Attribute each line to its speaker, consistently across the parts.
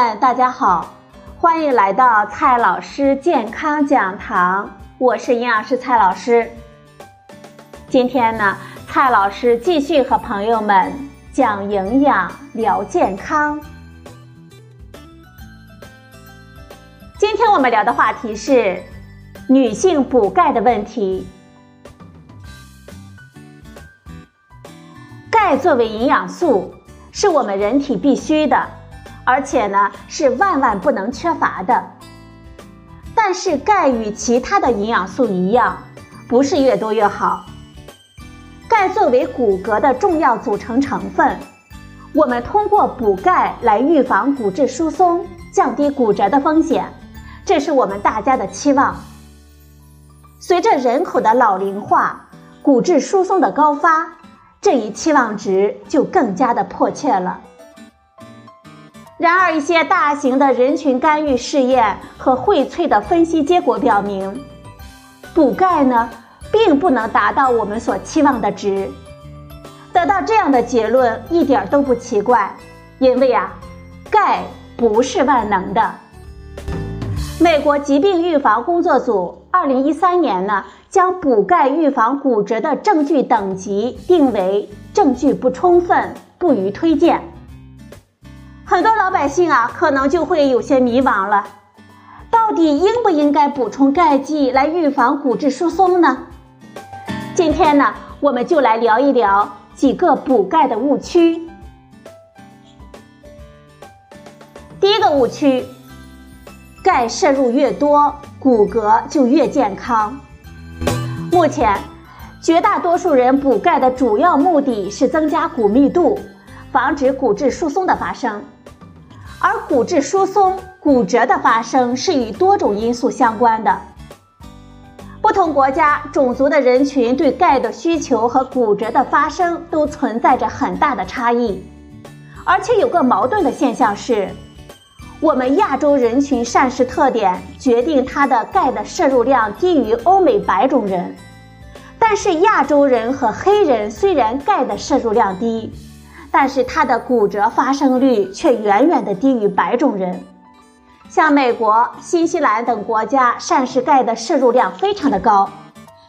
Speaker 1: 们，大家好，欢迎来到蔡老师健康讲堂，我是营养师蔡老师。今天呢，蔡老师继续和朋友们讲营养、聊健康。今天我们聊的话题是女性补钙的问题。钙作为营养素，是我们人体必须的。而且呢，是万万不能缺乏的。但是钙与其他的营养素一样，不是越多越好。钙作为骨骼的重要组成成分，我们通过补钙来预防骨质疏松，降低骨折的风险，这是我们大家的期望。随着人口的老龄化，骨质疏松的高发，这一期望值就更加的迫切了。然而，一些大型的人群干预试验和荟萃的分析结果表明，补钙呢，并不能达到我们所期望的值。得到这样的结论一点都不奇怪，因为啊，钙不是万能的。美国疾病预防工作组二零一三年呢，将补钙预防骨折的证据等级定为证据不充分，不予推荐。很多老百姓啊，可能就会有些迷茫了，到底应不应该补充钙剂来预防骨质疏松呢？今天呢，我们就来聊一聊几个补钙的误区。第一个误区，钙摄入越多，骨骼就越健康。目前，绝大多数人补钙的主要目的是增加骨密度，防止骨质疏松的发生。而骨质疏松、骨折的发生是与多种因素相关的。不同国家、种族的人群对钙的需求和骨折的发生都存在着很大的差异。而且有个矛盾的现象是，我们亚洲人群膳食特点决定它的钙的摄入量低于欧美白种人，但是亚洲人和黑人虽然钙的摄入量低。但是它的骨折发生率却远远的低于白种人，像美国、新西兰等国家膳食钙的摄入量非常的高，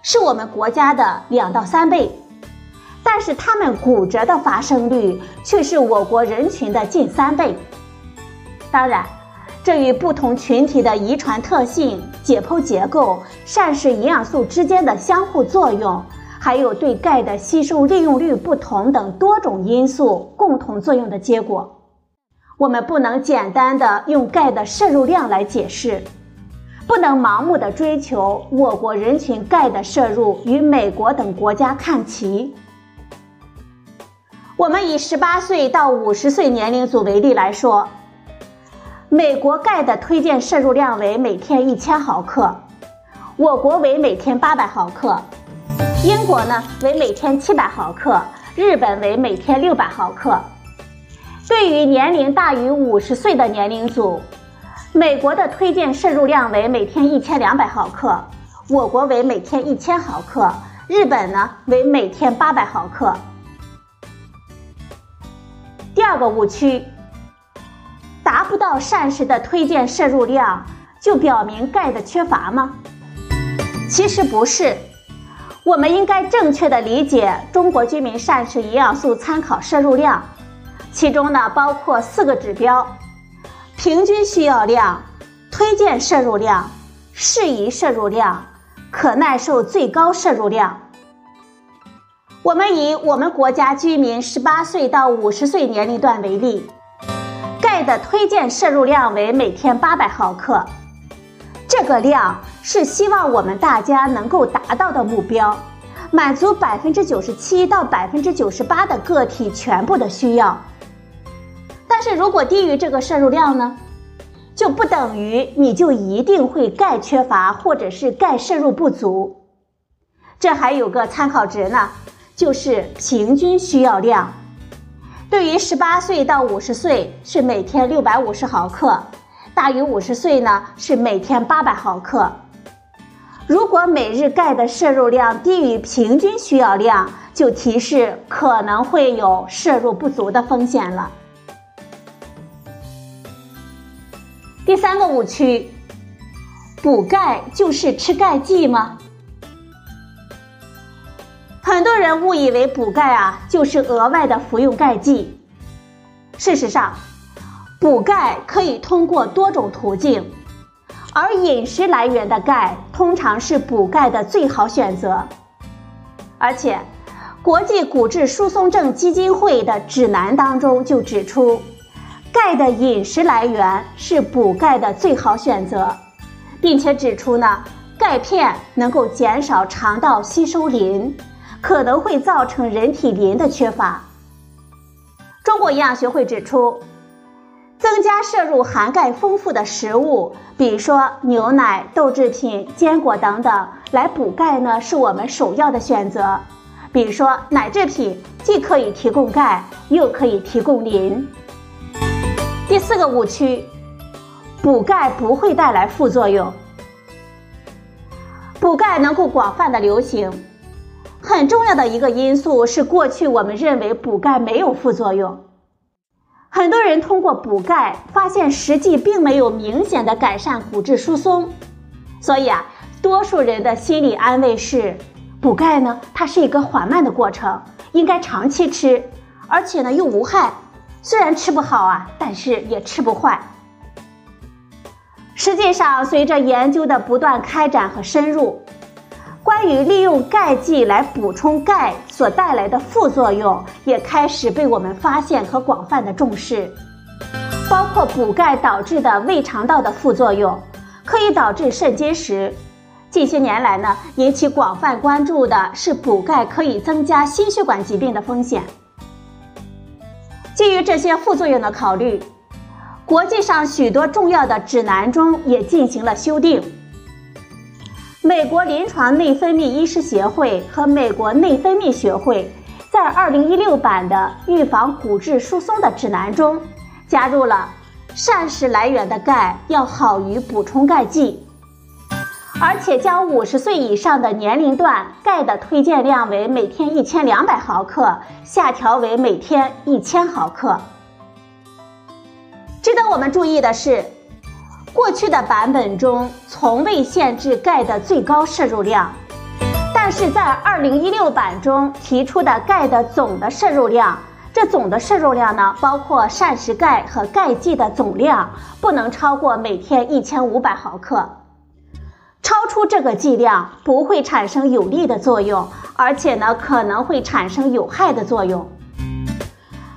Speaker 1: 是我们国家的两到三倍，但是他们骨折的发生率却是我国人群的近三倍。当然，这与不同群体的遗传特性、解剖结构、膳食营养素之间的相互作用。还有对钙的吸收利用率不同等多种因素共同作用的结果，我们不能简单的用钙的摄入量来解释，不能盲目的追求我国人群钙的摄入与美国等国家看齐。我们以十八岁到五十岁年龄组为例来说，美国钙的推荐摄入量为每天一千毫克，我国为每天八百毫克。英国呢为每天七百毫克，日本为每天六百毫克。对于年龄大于五十岁的年龄组，美国的推荐摄入量为每天一千两百毫克，我国为每天一千毫克，日本呢为每天八百毫克。第二个误区，达不到膳食的推荐摄入量，就表明钙的缺乏吗？其实不是。我们应该正确的理解中国居民膳食营养素参考摄入量，其中呢包括四个指标：平均需要量、推荐摄入量、适宜摄入量、可耐受最高摄入量。我们以我们国家居民十八岁到五十岁年龄段为例，钙的推荐摄入量为每天八百毫克。这个量是希望我们大家能够达到的目标，满足百分之九十七到百分之九十八的个体全部的需要。但是如果低于这个摄入量呢，就不等于你就一定会钙缺乏或者是钙摄入不足。这还有个参考值呢，就是平均需要量。对于十八岁到五十岁是每天六百五十毫克。大于五十岁呢，是每天八百毫克。如果每日钙的摄入量低于平均需要量，就提示可能会有摄入不足的风险了。第三个误区，补钙就是吃钙剂吗？很多人误以为补钙啊就是额外的服用钙剂。事实上，补钙可以通过多种途径，而饮食来源的钙通常是补钙的最好选择。而且，国际骨质疏松症基金会的指南当中就指出，钙的饮食来源是补钙的最好选择，并且指出呢，钙片能够减少肠道吸收磷。可能会造成人体磷的缺乏。中国营养学会指出，增加摄入含钙丰富的食物，比如说牛奶、豆制品、坚果等等，来补钙呢，是我们首要的选择。比如说奶制品，既可以提供钙，又可以提供磷。第四个误区，补钙不会带来副作用。补钙能够广泛的流行。很重要的一个因素是，过去我们认为补钙没有副作用。很多人通过补钙发现，实际并没有明显的改善骨质疏松。所以啊，多数人的心理安慰是，补钙呢，它是一个缓慢的过程，应该长期吃，而且呢又无害。虽然吃不好啊，但是也吃不坏。实际上，随着研究的不断开展和深入。关于利用钙剂来补充钙所带来的副作用，也开始被我们发现和广泛的重视，包括补钙导致的胃肠道的副作用，可以导致肾结石。近些年来呢，引起广泛关注的是补钙可以增加心血管疾病的风险。基于这些副作用的考虑，国际上许多重要的指南中也进行了修订。美国临床内分泌医师协会和美国内分泌学会在2016版的预防骨质疏松的指南中，加入了膳食来源的钙要好于补充钙剂，而且将50岁以上的年龄段钙的推荐量为每天1200毫克，下调为每天1000毫克。值得我们注意的是。过去的版本中从未限制钙的最高摄入量，但是在2016版中提出的钙的总的摄入量，这总的摄入量呢，包括膳食钙和钙剂的总量，不能超过每天1500毫克。超出这个剂量不会产生有利的作用，而且呢可能会产生有害的作用。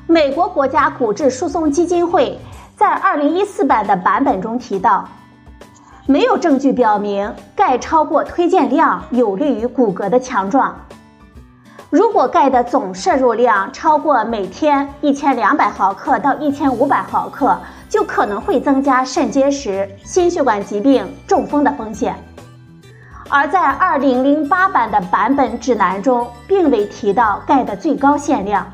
Speaker 1: 美国国家骨质疏松基金会。在二零一四版的版本中提到，没有证据表明钙超过推荐量有利于骨骼的强壮。如果钙的总摄入量超过每天一千两百毫克到一千五百毫克，就可能会增加肾结石、心血管疾病、中风的风险。而在二零零八版的版本指南中，并未提到钙的最高限量。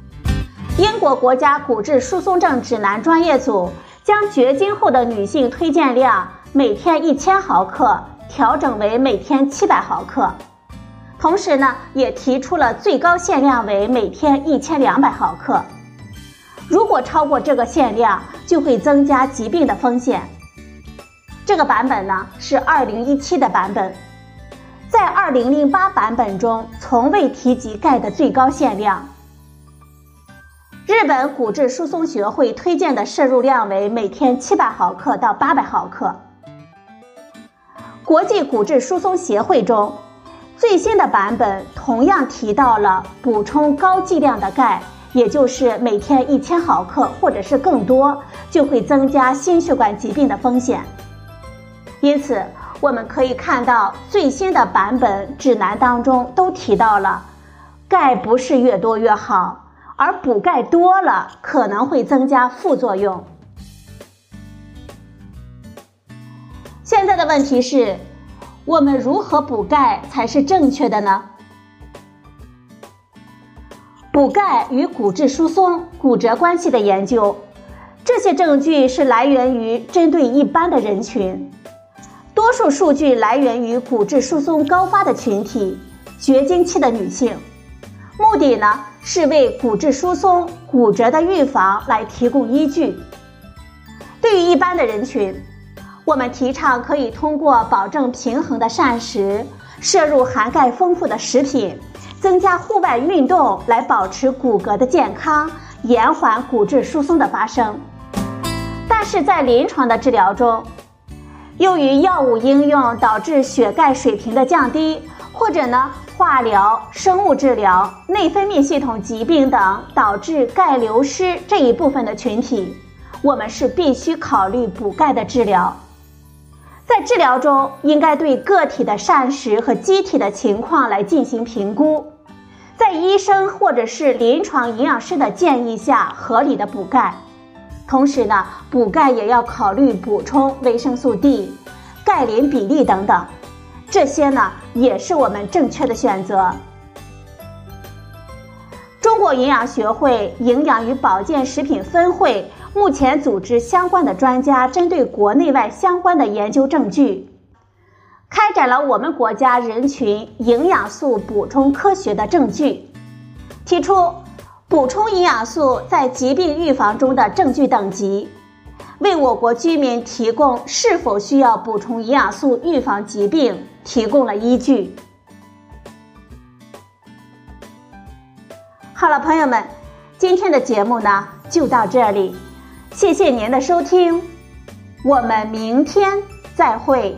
Speaker 1: 英国国家骨质疏松症指南专业组。将绝经后的女性推荐量每天一千毫克调整为每天七百毫克，同时呢，也提出了最高限量为每天一千两百毫克。如果超过这个限量，就会增加疾病的风险。这个版本呢是二零一七的版本，在二零零八版本中从未提及钙的最高限量。日本骨质疏松学会推荐的摄入量为每天七百毫克到八百毫克。国际骨质疏松协会中最新的版本同样提到了补充高剂量的钙，也就是每天一千毫克或者是更多，就会增加心血管疾病的风险。因此，我们可以看到最新的版本指南当中都提到了，钙不是越多越好。而补钙多了可能会增加副作用。现在的问题是，我们如何补钙才是正确的呢？补钙与骨质疏松、骨折关系的研究，这些证据是来源于针对一般的人群，多数数据来源于骨质疏松高发的群体——绝经期的女性，目的呢？是为骨质疏松、骨折的预防来提供依据。对于一般的人群，我们提倡可以通过保证平衡的膳食，摄入含钙丰富的食品，增加户外运动来保持骨骼的健康，延缓骨质疏松的发生。但是在临床的治疗中，由于药物应用导致血钙水平的降低，或者呢化疗、生物治疗、内分泌系统疾病等导致钙流失这一部分的群体，我们是必须考虑补钙的治疗。在治疗中，应该对个体的膳食和机体的情况来进行评估，在医生或者是临床营养师的建议下，合理的补钙。同时呢，补钙也要考虑补充维生素 D、钙磷比例等等，这些呢也是我们正确的选择。中国营养学会营养与保健食品分会。目前组织相关的专家针对国内外相关的研究证据，开展了我们国家人群营养素补充科学的证据，提出补充营养素在疾病预防中的证据等级，为我国居民提供是否需要补充营养素预防疾病提供了依据。好了，朋友们，今天的节目呢就到这里。谢谢您的收听，我们明天再会。